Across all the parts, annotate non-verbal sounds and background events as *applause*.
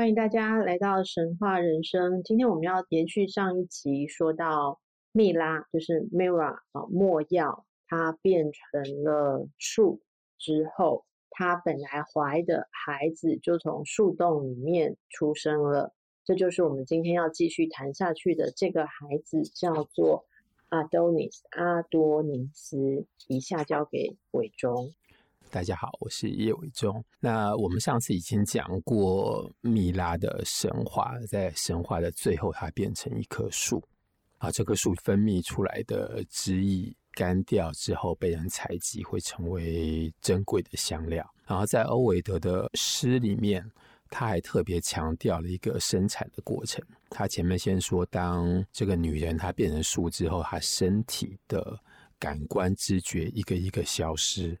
欢迎大家来到神话人生。今天我们要延续上一集，说到蜜拉，就是 Mira 啊，莫药，它变成了树之后，它本来怀的孩子就从树洞里面出生了。这就是我们今天要继续谈下去的这个孩子，叫做 Adonis 阿多尼斯。以下交给伟忠。大家好，我是叶伟忠。那我们上次已经讲过蜜拉的神话，在神话的最后，它变成一棵树啊。这棵树分泌出来的汁液干掉之后，被人采集，会成为珍贵的香料。然后在欧维德的诗里面，他还特别强调了一个生产的过程。他前面先说，当这个女人她变成树之后，她身体的感官知觉一个一个消失。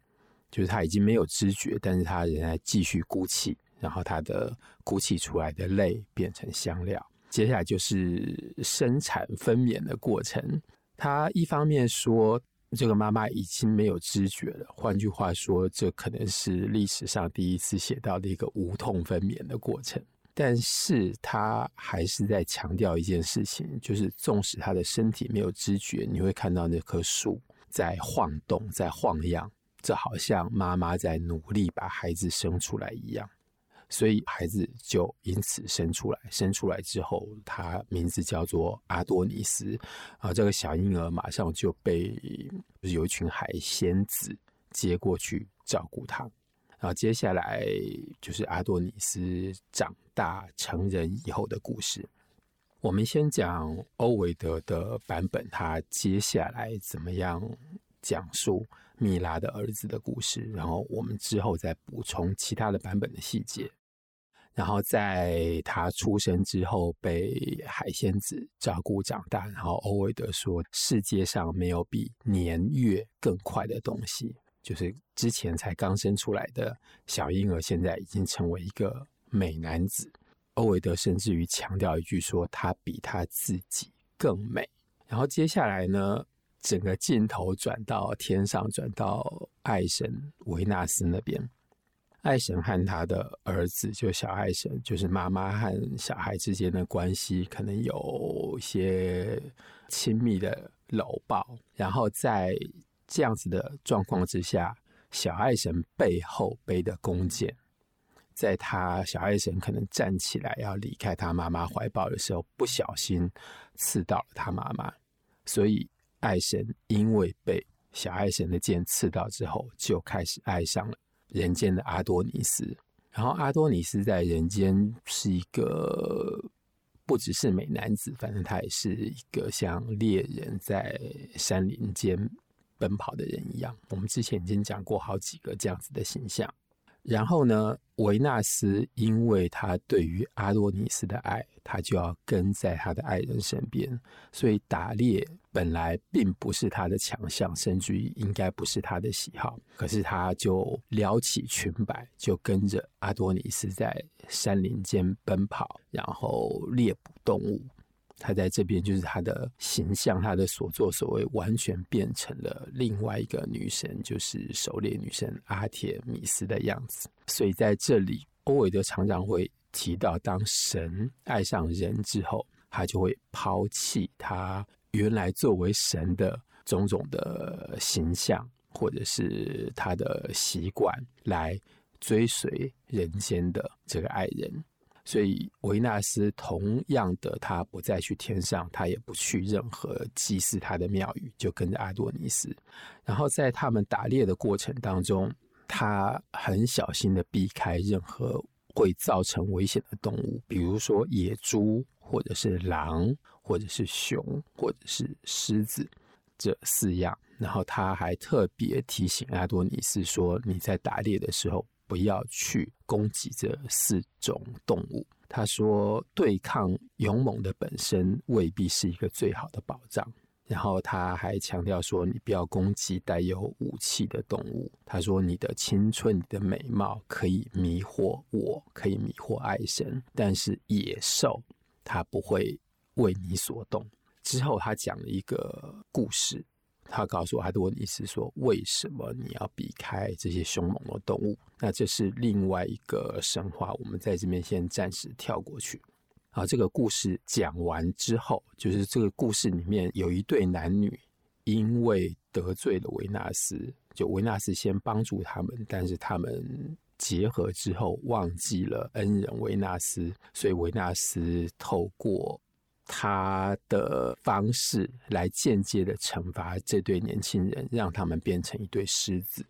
就是他已经没有知觉，但是他仍然继续鼓气，然后他的鼓气出来的泪变成香料。接下来就是生产分娩的过程。他一方面说这个妈妈已经没有知觉了，换句话说，这可能是历史上第一次写到的一个无痛分娩的过程。但是他还是在强调一件事情，就是纵使他的身体没有知觉，你会看到那棵树在晃动，在晃漾。这好像妈妈在努力把孩子生出来一样，所以孩子就因此生出来。生出来之后，他名字叫做阿多尼斯啊。这个小婴儿马上就被有一群海仙子接过去照顾他。然后接下来就是阿多尼斯长大成人以后的故事。我们先讲欧维德的版本，他接下来怎么样讲述米拉的儿子的故事，然后我们之后再补充其他的版本的细节。然后在他出生之后被海仙子照顾长大，然后欧维德说世界上没有比年月更快的东西，就是之前才刚生出来的小婴儿，现在已经成为一个美男子。欧维德甚至于强调一句说他比他自己更美。然后接下来呢？整个镜头转到天上，转到爱神维纳斯那边。爱神和他的儿子，就小爱神，就是妈妈和小孩之间的关系，可能有一些亲密的搂抱。然后在这样子的状况之下，小爱神背后背的弓箭，在他小爱神可能站起来要离开他妈妈怀抱的时候，不小心刺到了他妈妈，所以。爱神因为被小爱神的剑刺到之后，就开始爱上了人间的阿多尼斯。然后阿多尼斯在人间是一个不只是美男子，反正他也是一个像猎人在山林间奔跑的人一样。我们之前已经讲过好几个这样子的形象。然后呢，维纳斯因为他对于阿多尼斯的爱，他就要跟在他的爱人身边，所以打猎本来并不是他的强项，甚至于应该不是他的喜好。可是他就撩起裙摆，就跟着阿多尼斯在山林间奔跑，然后猎捕动物。他在这边就是他的形象，他的所作所为完全变成了另外一个女神，就是狩猎女神阿铁米斯的样子。所以在这里，欧维德常常会提到，当神爱上人之后，他就会抛弃他原来作为神的种种的形象，或者是他的习惯，来追随人间的这个爱人。所以维纳斯同样的，他不再去天上，他也不去任何祭祀他的庙宇，就跟着阿多尼斯。然后在他们打猎的过程当中，他很小心的避开任何会造成危险的动物，比如说野猪，或者是狼，或者是熊，或者是狮子这四样。然后他还特别提醒阿多尼斯说：“你在打猎的时候。”不要去攻击这四种动物。他说，对抗勇猛的本身未必是一个最好的保障。然后他还强调说，你不要攻击带有武器的动物。他说，你的青春、你的美貌可以迷惑我，可以迷惑爱神，但是野兽它不会为你所动。之后他讲了一个故事。他告诉我，他的问题是说：“为什么你要避开这些凶猛的动物？”那这是另外一个神话，我们在这边先暂时跳过去。啊，这个故事讲完之后，就是这个故事里面有一对男女，因为得罪了维纳斯，就维纳斯先帮助他们，但是他们结合之后忘记了恩人维纳斯，所以维纳斯透过。他的方式来间接的惩罚这对年轻人，让他们变成一对狮子，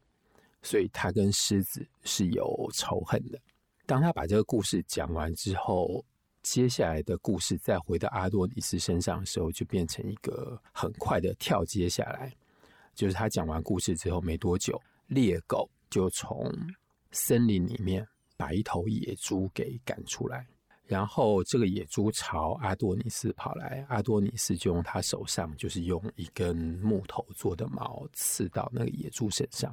所以他跟狮子是有仇恨的。当他把这个故事讲完之后，接下来的故事再回到阿多尼斯身上的时候，就变成一个很快的跳接下来，就是他讲完故事之后没多久，猎狗就从森林里面把一头野猪给赶出来。然后这个野猪朝阿多尼斯跑来，阿多尼斯就用他手上就是用一根木头做的矛刺到那个野猪身上。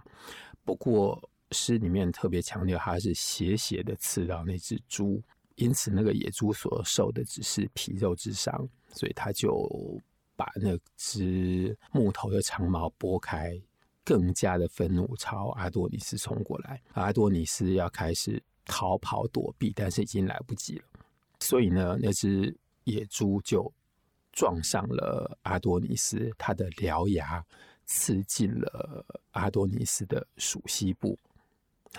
不过诗里面特别强调，他是斜斜的刺到那只猪，因此那个野猪所受的只是皮肉之伤，所以他就把那只木头的长矛拨开，更加的愤怒朝阿多尼斯冲过来。阿多尼斯要开始逃跑躲避，但是已经来不及了。所以呢，那只野猪就撞上了阿多尼斯，他的獠牙刺进了阿多尼斯的鼠膝部，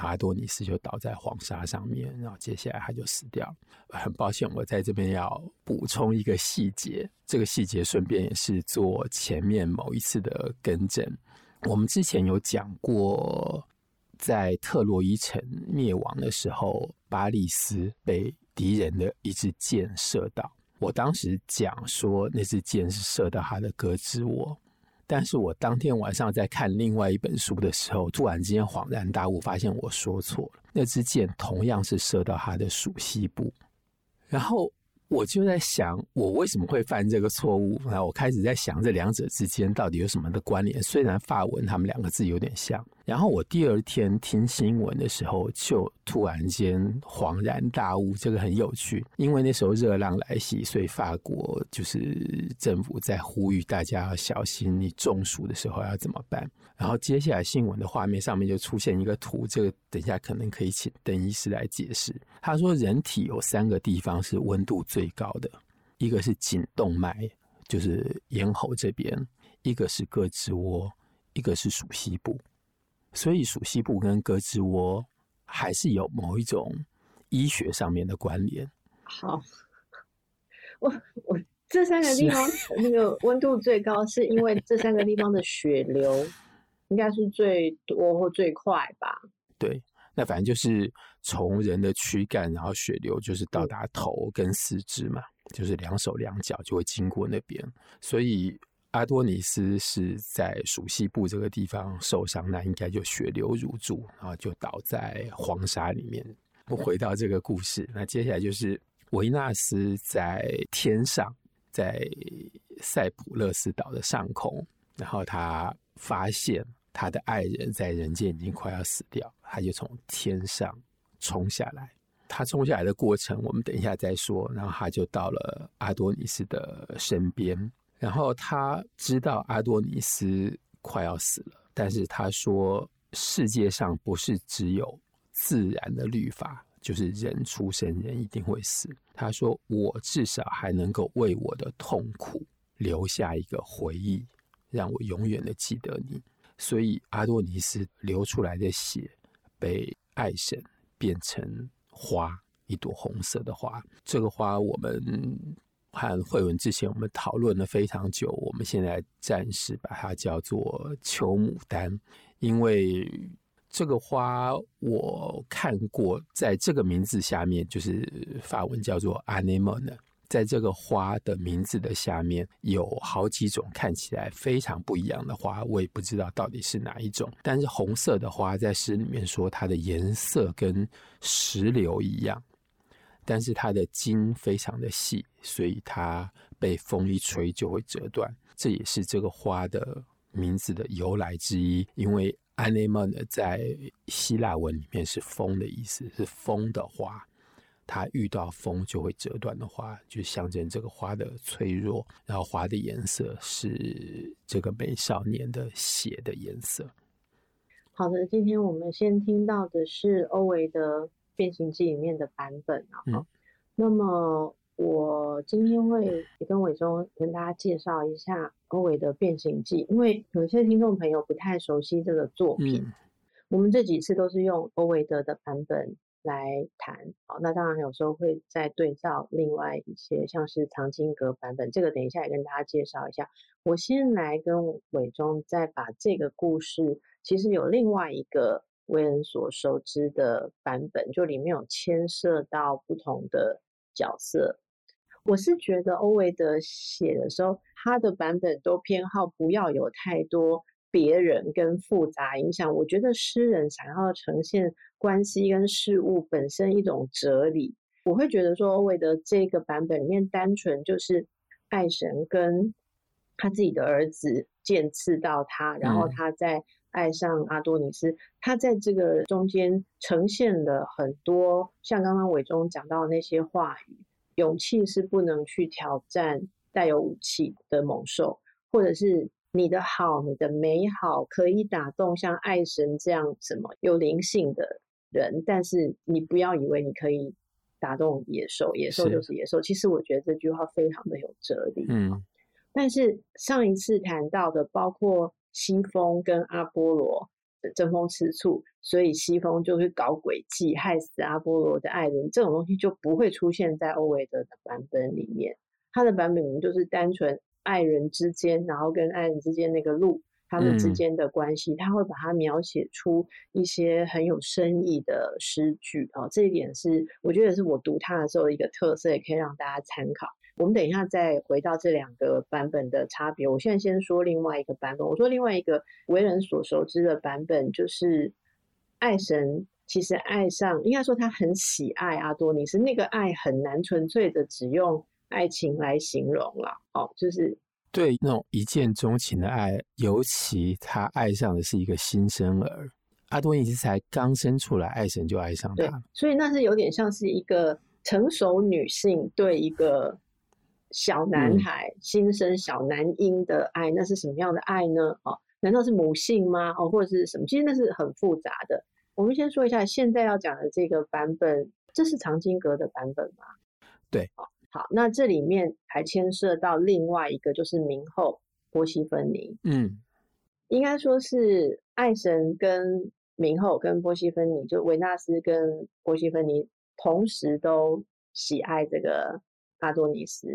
阿多尼斯就倒在黄沙上面，然后接下来他就死掉。很抱歉，我在这边要补充一个细节，这个细节顺便也是做前面某一次的更正。我们之前有讲过，在特洛伊城灭亡的时候，巴利斯被敌人的一支箭射到，我当时讲说那支箭是射到他的胳肢窝，但是我当天晚上在看另外一本书的时候，突然之间恍然大悟，发现我说错了，那支箭同样是射到他的鼠蹊部，然后。我就在想，我为什么会犯这个错误？然后我开始在想，这两者之间到底有什么的关联？虽然法文他们两个字有点像。然后我第二天听新闻的时候，就突然间恍然大悟，这个很有趣。因为那时候热浪来袭，所以法国就是政府在呼吁大家要小心，你中暑的时候要怎么办？然后接下来新闻的画面上面就出现一个图，这个等一下可能可以请邓医师来解释。他说，人体有三个地方是温度最高的，一个是颈动脉，就是咽喉这边；一个是胳肢窝，一个是鼠蹊部。所以鼠蹊部跟胳肢窝还是有某一种医学上面的关联。好，我我这三个地方那个温度最高，是因为这三个地方的血流。应该是最多或最快吧。*laughs* 对，那反正就是从人的躯干，然后血流就是到达头跟四肢嘛，就是两手两脚就会经过那边。所以阿多尼斯是在属西部这个地方受伤，那应该就血流如注，然后就倒在黄沙里面。不回到这个故事，那接下来就是维纳斯在天上，在塞浦勒斯岛的上空，然后他发现。他的爱人在人间已经快要死掉，他就从天上冲下来。他冲下来的过程，我们等一下再说。然后他就到了阿多尼斯的身边，然后他知道阿多尼斯快要死了，但是他说世界上不是只有自然的律法，就是人出生人一定会死。他说我至少还能够为我的痛苦留下一个回忆，让我永远的记得你。所以阿多尼斯流出来的血被爱神变成花，一朵红色的花。这个花我们和慧文之前我们讨论了非常久，我们现在暂时把它叫做秋牡丹，因为这个花我看过，在这个名字下面就是法文叫做 anémone，在这个花的名字的下面有好几种看起来非常不一样的花，我也不知道到底是哪一种。但是红色的花在诗里面说它的颜色跟石榴一样，但是它的茎非常的细，所以它被风一吹就会折断。这也是这个花的名字的由来之一，因为 anemone 在希腊文里面是风的意思，是风的花。它遇到风就会折断的花，就象征这个花的脆弱。然后花的颜色是这个美少年的血的颜色。好的，今天我们先听到的是欧维的《变形记》里面的版本啊。嗯、那么我今天会也跟伟忠跟大家介绍一下欧维的《变形记》，因为有些听众朋友不太熟悉这个作品。嗯、我们这几次都是用欧维德的版本。来谈好，那当然有时候会再对照另外一些，像是藏经阁版本，这个等一下也跟大家介绍一下。我先来跟伟忠再把这个故事，其实有另外一个为人所熟知的版本，就里面有牵涉到不同的角色。我是觉得欧维德写的时候，他的版本都偏好不要有太多。别人跟复杂影响，我觉得诗人想要呈现关系跟事物本身一种哲理，我会觉得说，欧维德这个版本里面单纯就是爱神跟他自己的儿子见刺到他，然后他再爱上阿多尼斯，他在这个中间呈现了很多像刚刚伟忠讲到的那些话语，勇气是不能去挑战带有武器的猛兽，或者是。你的好，你的美好可以打动像爱神这样什么有灵性的人，但是你不要以为你可以打动野兽，野兽就是野兽。其实我觉得这句话非常的有哲理。嗯，但是上一次谈到的，包括西风跟阿波罗的争风吃醋，所以西风就会搞诡计害死阿波罗的爱人，这种东西就不会出现在欧维德的版本里面。他的版本就是单纯。爱人之间，然后跟爱人之间那个路，他们之间的关系，嗯、他会把它描写出一些很有深意的诗句啊、哦。这一点是我觉得是我读它的时候一个特色，也可以让大家参考。我们等一下再回到这两个版本的差别。我现在先说另外一个版本。我说另外一个为人所熟知的版本，就是爱神其实爱上，应该说他很喜爱阿多尼斯，那个爱很难纯粹的只用。爱情来形容了，哦，就是对那种一见钟情的爱，尤其他爱上的是一个新生儿，阿多尼斯才刚生出来，爱神就爱上他，所以那是有点像是一个成熟女性对一个小男孩、嗯、新生小男婴的爱，那是什么样的爱呢？哦，难道是母性吗？哦，或者是什么？其实那是很复杂的。我们先说一下现在要讲的这个版本，这是藏经阁的版本吗？对，好，那这里面还牵涉到另外一个，就是明后波西芬尼。嗯，应该说是爱神跟明后跟波西芬尼，就维纳斯跟波西芬尼同时都喜爱这个阿多尼斯，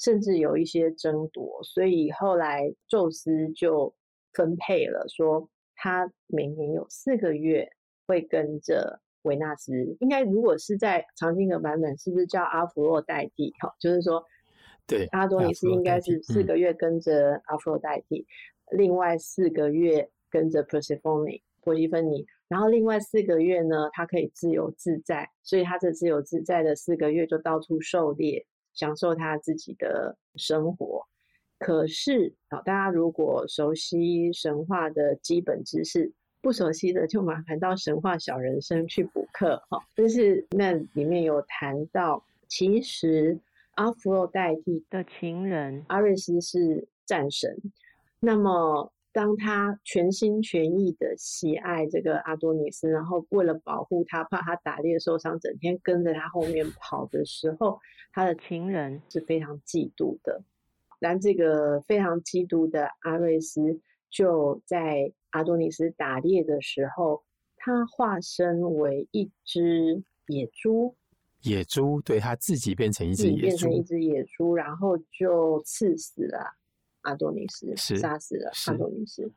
甚至有一些争夺，所以后来宙斯就分配了，说他每年有四个月会跟着。维纳斯应该如果是在藏经阁版本，是不是叫阿弗洛代蒂？哈，就是说，对，阿多尼斯应该是四个月跟着阿弗洛代蒂，嗯、另外四个月跟着 Persephone 波西芬尼，然后另外四个月呢，他可以自由自在，所以他这自由自在的四个月就到处狩猎，享受他自己的生活。可是啊，大家如果熟悉神话的基本知识。不熟悉的就麻烦到神话小人生去补课哈，就是那里面有谈到，其实阿弗洛代替的情人阿瑞斯是战神，那么当他全心全意的喜爱这个阿多尼斯，然后为了保护他，怕他打猎受伤，整天跟着他后面跑的时候，他的情人是非常嫉妒的，但这个非常嫉妒的阿瑞斯就在。阿多尼斯打猎的时候，他化身为一只野猪。野猪，对，他自己变成一只野猪，变成一只野猪，然后就刺死了阿多尼斯，是杀死了阿多尼斯。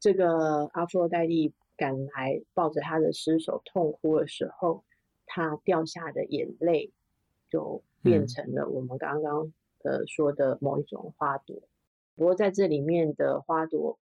这个阿弗洛代蒂赶来抱着他的尸首痛哭的时候，他掉下的眼泪就变成了我们刚刚呃说的某一种花朵。嗯、不过在这里面的花朵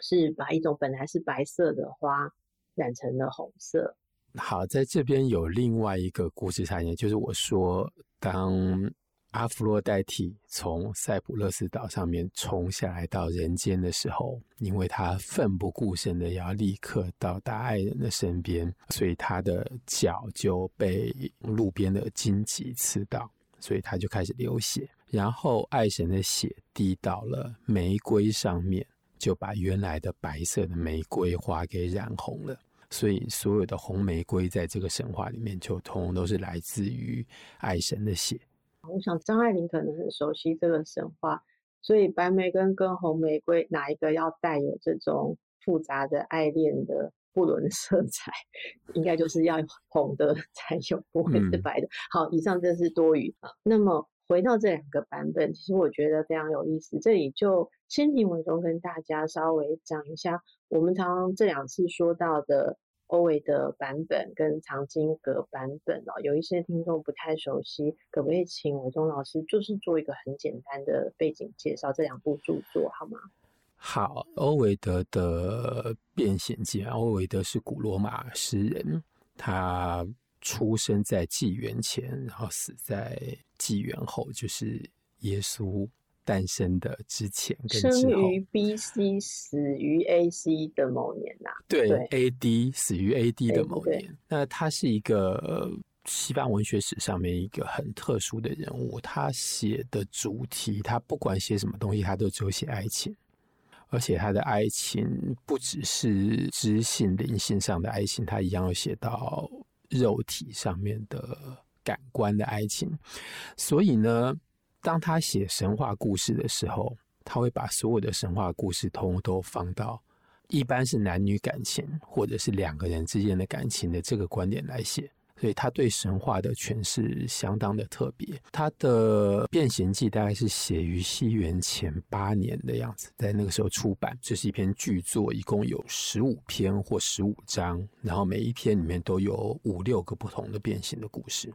是把一种本来是白色的花染成了红色。好，在这边有另外一个故事产业，就是我说当。阿弗洛代替从塞浦路斯岛上面冲下来到人间的时候，因为他奋不顾身的要立刻到达爱人的身边，所以他的脚就被路边的荆棘刺到，所以他就开始流血。然后爱神的血滴到了玫瑰上面，就把原来的白色的玫瑰花给染红了。所以所有的红玫瑰在这个神话里面，就通通都是来自于爱神的血。我想张爱玲可能很熟悉这个神话，所以白玫瑰跟红玫瑰哪一个要带有这种复杂的爱恋的不伦色彩，*laughs* 应该就是要红的才有，不会是白的。嗯、好，以上这是多余。那么回到这两个版本，其实我觉得非常有意思。这里就先请伟忠跟大家稍微讲一下，我们常常这两次说到的。欧维德版本跟藏经阁版本哦，有一些听众不太熟悉，可不可以请伟忠老师就是做一个很简单的背景介绍这两部著作好吗？好，欧维德的《变形记》，欧维德是古罗马诗人，他出生在纪元前，然后死在纪元后，就是耶稣。诞生的之前跟之后，生于 B.C. 死于 A.C. 的某年呐、啊，对，对，A.D. 死于 A.D. 的某年。那他是一个西方文学史上面一个很特殊的人物。他写的主题，他不管写什么东西，他都只有写爱情，而且他的爱情不只是知性灵性上的爱情，他一样要写到肉体上面的感官的爱情。所以呢。当他写神话故事的时候，他会把所有的神话故事通通都放到一般是男女感情或者是两个人之间的感情的这个观点来写，所以他对神话的诠释相当的特别。他的《变形记》大概是写于西元前八年的样子，在那个时候出版，这是一篇巨作，一共有十五篇或十五章，然后每一篇里面都有五六个不同的变形的故事。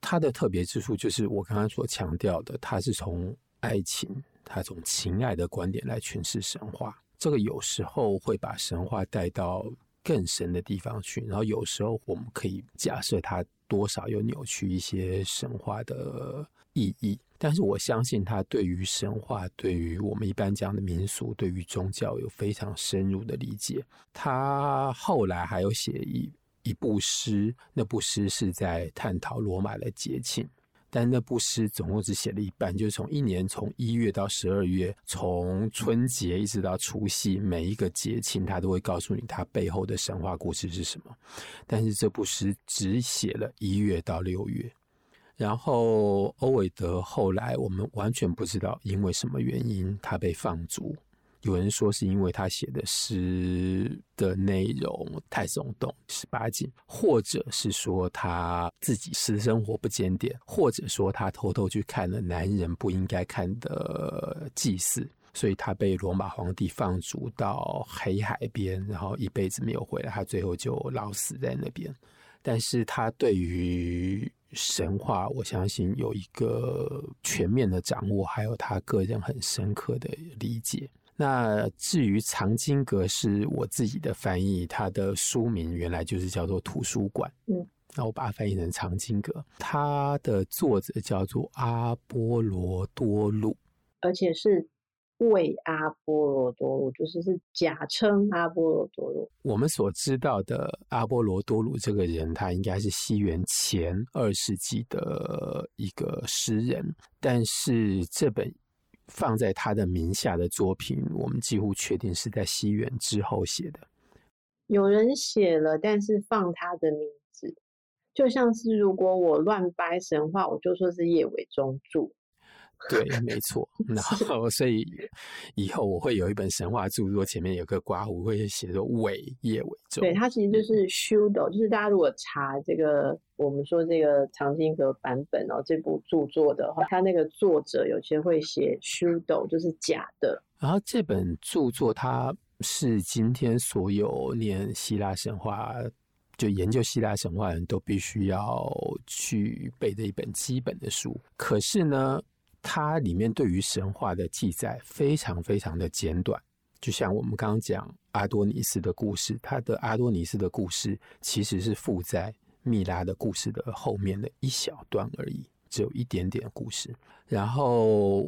它的特别之处就是我刚刚所强调的，它是从爱情，它从情爱的观点来诠释神话。这个有时候会把神话带到更深的地方去，然后有时候我们可以假设它多少有扭曲一些神话的意义。但是我相信它对于神话，对于我们一般讲的民俗，对于宗教有非常深入的理解。他后来还有写一。一部诗，那部诗是在探讨罗马的节庆，但那部诗总共只写了一半，就是从一年从一月到十二月，从春节一直到除夕，每一个节庆他都会告诉你他背后的神话故事是什么。但是这部诗只写了一月到六月，然后欧维德后来我们完全不知道因为什么原因他被放逐。有人说是因为他写的诗的内容太耸动、十八禁，或者是说他自己私生活不检点，或者说他偷偷去看了男人不应该看的祭祀，所以他被罗马皇帝放逐到黑海边，然后一辈子没有回来，他最后就老死在那边。但是他对于神话，我相信有一个全面的掌握，还有他个人很深刻的理解。那至于藏经阁是我自己的翻译，它的书名原来就是叫做图书馆。嗯，那我把它翻译成藏经阁。它的作者叫做阿波罗多禄，而且是为阿波罗多禄，就是是假称阿波罗多禄。我们所知道的阿波罗多禄这个人，他应该是西元前二世纪的一个诗人，但是这本。放在他的名下的作品，我们几乎确定是在西元之后写的。有人写了，但是放他的名字，就像是如果我乱掰神话，我就说是叶伟忠著。*laughs* 对，没错。然后，所以以后我会有一本神话著作，前面有个刮胡，会写作伟叶伟忠。对，它其实就是 Shudo，就是大家如果查这个，我们说这个藏经阁版本哦，这部著作的话，它那个作者有些会写 Shudo，就是假的。然后这本著作，它是今天所有念希腊神话。就研究希腊神话人都必须要去背的一本基本的书。可是呢，它里面对于神话的记载非常非常的简短。就像我们刚刚讲阿多尼斯的故事，他的阿多尼斯的故事其实是附在蜜拉的故事的后面的一小段而已，只有一点点故事。然后。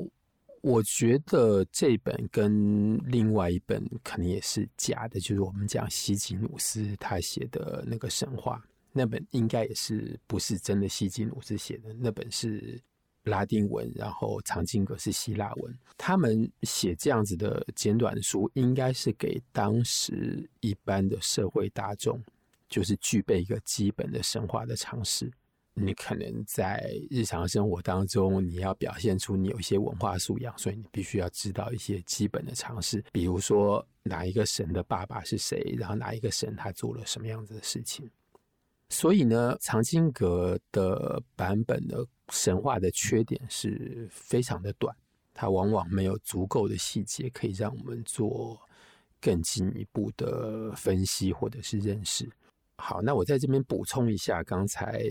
我觉得这本跟另外一本可能也是假的，就是我们讲希吉努斯他写的那个神话，那本应该也是不是真的希吉努斯写的，那本是拉丁文，然后藏经阁是希腊文。他们写这样子的简短书，应该是给当时一般的社会大众，就是具备一个基本的神话的常识。你可能在日常生活当中，你要表现出你有一些文化素养，所以你必须要知道一些基本的常识，比如说哪一个神的爸爸是谁，然后哪一个神他做了什么样子的事情。所以呢，藏经阁的版本的神话的缺点是非常的短，它往往没有足够的细节可以让我们做更进一步的分析或者是认识。好，那我在这边补充一下刚才。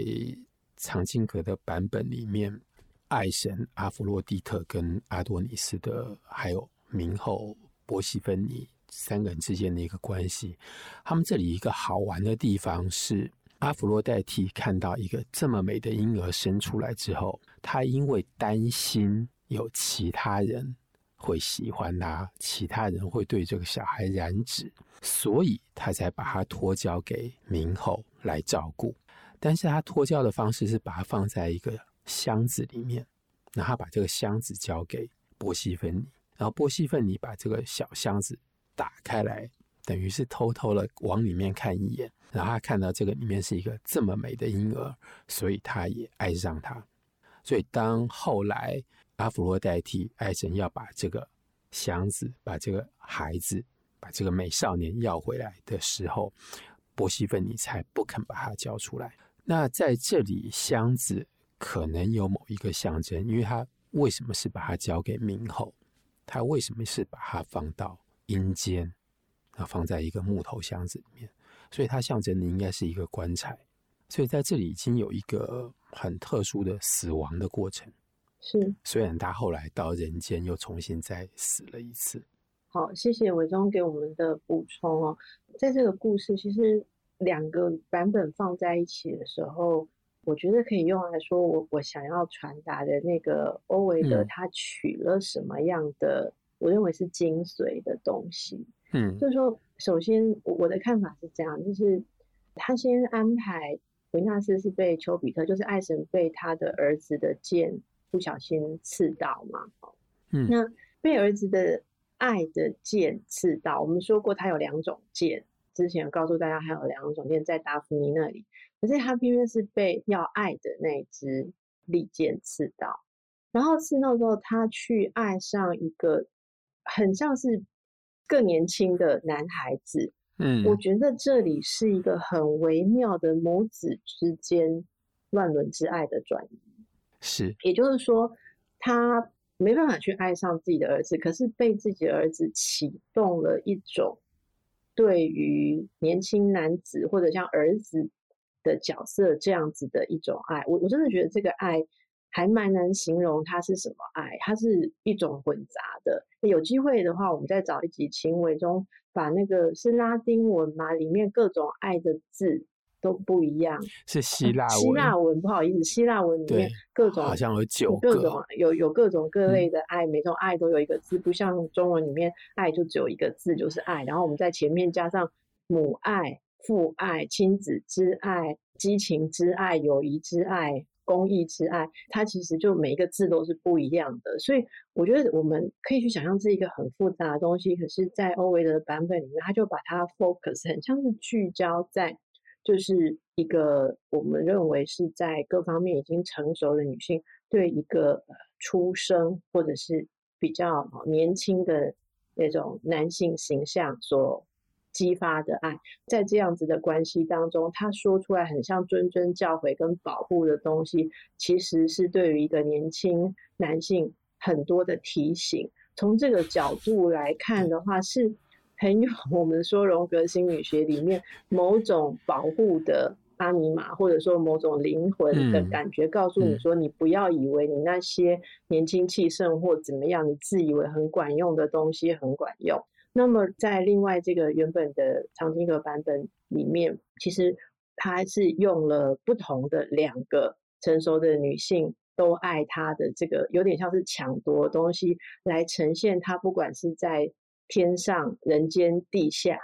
藏经阁的版本里面，爱神阿弗洛狄特跟阿多尼斯的，还有冥后波西芬尼三个人之间的一个关系。他们这里一个好玩的地方是，阿弗洛代替看到一个这么美的婴儿生出来之后，他因为担心有其他人会喜欢他，其他人会对这个小孩染指，所以他才把他托交给冥后来照顾。但是他托交的方式是把他放在一个箱子里面，然后把这个箱子交给波西芬尼，然后波西芬尼把这个小箱子打开来，等于是偷偷的往里面看一眼，然后他看到这个里面是一个这么美的婴儿，所以他也爱上他。所以当后来阿弗洛代替爱神要把这个箱子、把这个孩子、把这个美少年要回来的时候，波西芬尼才不肯把他交出来。那在这里，箱子可能有某一个象征，因为他为什么是把它交给冥后？他为什么是把它放到阴间，然后放在一个木头箱子里面？所以它象征的应该是一个棺材。所以在这里已经有一个很特殊的死亡的过程。是，虽然他后来到人间又重新再死了一次。好，谢谢伟忠给我们的补充哦。在这个故事，其实。两个版本放在一起的时候，我觉得可以用来说我我想要传达的那个欧维德他取了什么样的，嗯、我认为是精髓的东西。嗯，就是说，首先我的看法是这样，就是他先安排维纳斯是被丘比特，就是爱神被他的儿子的剑不小心刺到嘛。嗯，那被儿子的爱的剑刺到，我们说过他有两种剑。之前告诉大家，还有两种剑在达芙妮那里，可是他偏偏是被要爱的那支利剑刺到，然后刺到之后，他去爱上一个很像是更年轻的男孩子。嗯，我觉得这里是一个很微妙的母子之间乱伦之爱的转移。是，也就是说，他没办法去爱上自己的儿子，可是被自己的儿子启动了一种。对于年轻男子或者像儿子的角色这样子的一种爱，我我真的觉得这个爱还蛮难形容它是什么爱，它是一种混杂的。有机会的话，我们再找一集，请伟中把那个是拉丁文嘛，里面各种爱的字。都不一样，是希腊文。希腊文不好意思，希腊文里面各种好像有九个，各种有有各种各类的爱，嗯，每种爱都有一个字，不像中文里面爱就只有一个字，就是爱。然后我们在前面加上母爱、父爱、亲子之爱、激情之爱、友谊之爱、公益之爱，它其实就每一个字都是不一样的。所以我觉得我们可以去想象这一个很复杂的东西，可是，在欧维的版本里面，他就把它 focus 很像是聚焦在。就是一个我们认为是在各方面已经成熟的女性，对一个出生或者是比较年轻的那种男性形象所激发的爱，在这样子的关系当中，他说出来很像谆谆教诲跟保护的东西，其实是对于一个年轻男性很多的提醒。从这个角度来看的话，是。很有我们说荣格心理学里面某种保护的阿尼玛，或者说某种灵魂的感觉，告诉你说，你不要以为你那些年轻气盛或怎么样，你自以为很管用的东西很管用。那么在另外这个原本的长汀格版本里面，其实他是用了不同的两个成熟的女性都爱他的这个有点像是抢夺东西来呈现他，不管是在天上、人间、地下，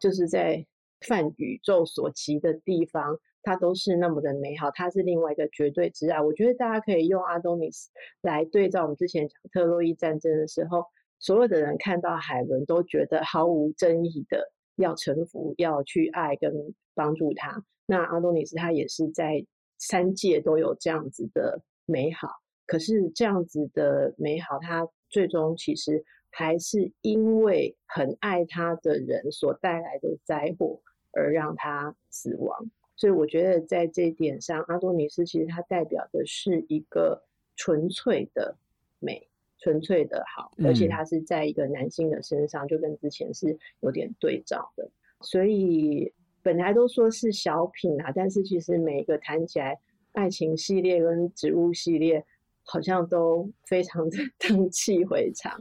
就是在泛宇宙所及的地方，它都是那么的美好。它是另外一个绝对之爱。我觉得大家可以用阿多尼斯来对照我们之前讲特洛伊战争的时候，所有的人看到海伦都觉得毫无争议的要臣服、要去爱跟帮助他。那阿多尼斯他也是在三界都有这样子的美好，可是这样子的美好，他最终其实。还是因为很爱他的人所带来的灾祸而让他死亡，所以我觉得在这一点上，阿多尼斯其实他代表的是一个纯粹的美，纯粹的好，而且他是在一个男性的身上，就跟之前是有点对照的。所以本来都说是小品啊，但是其实每一个谈起来，爱情系列跟植物系列。好像都非常的 *laughs* 荡气回肠。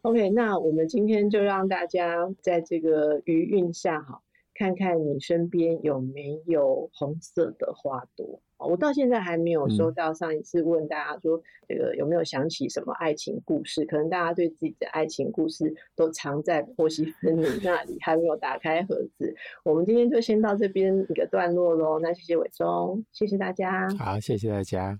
OK，那我们今天就让大家在这个余韵下，哈，看看你身边有没有红色的花朵。我到现在还没有收到上一次问大家说，这个有没有想起什么爱情故事？可能大家对自己的爱情故事都藏在波西芬尼那里，*laughs* 还没有打开盒子。我们今天就先到这边一个段落喽。那谢谢伟忠，谢谢大家。好，谢谢大家。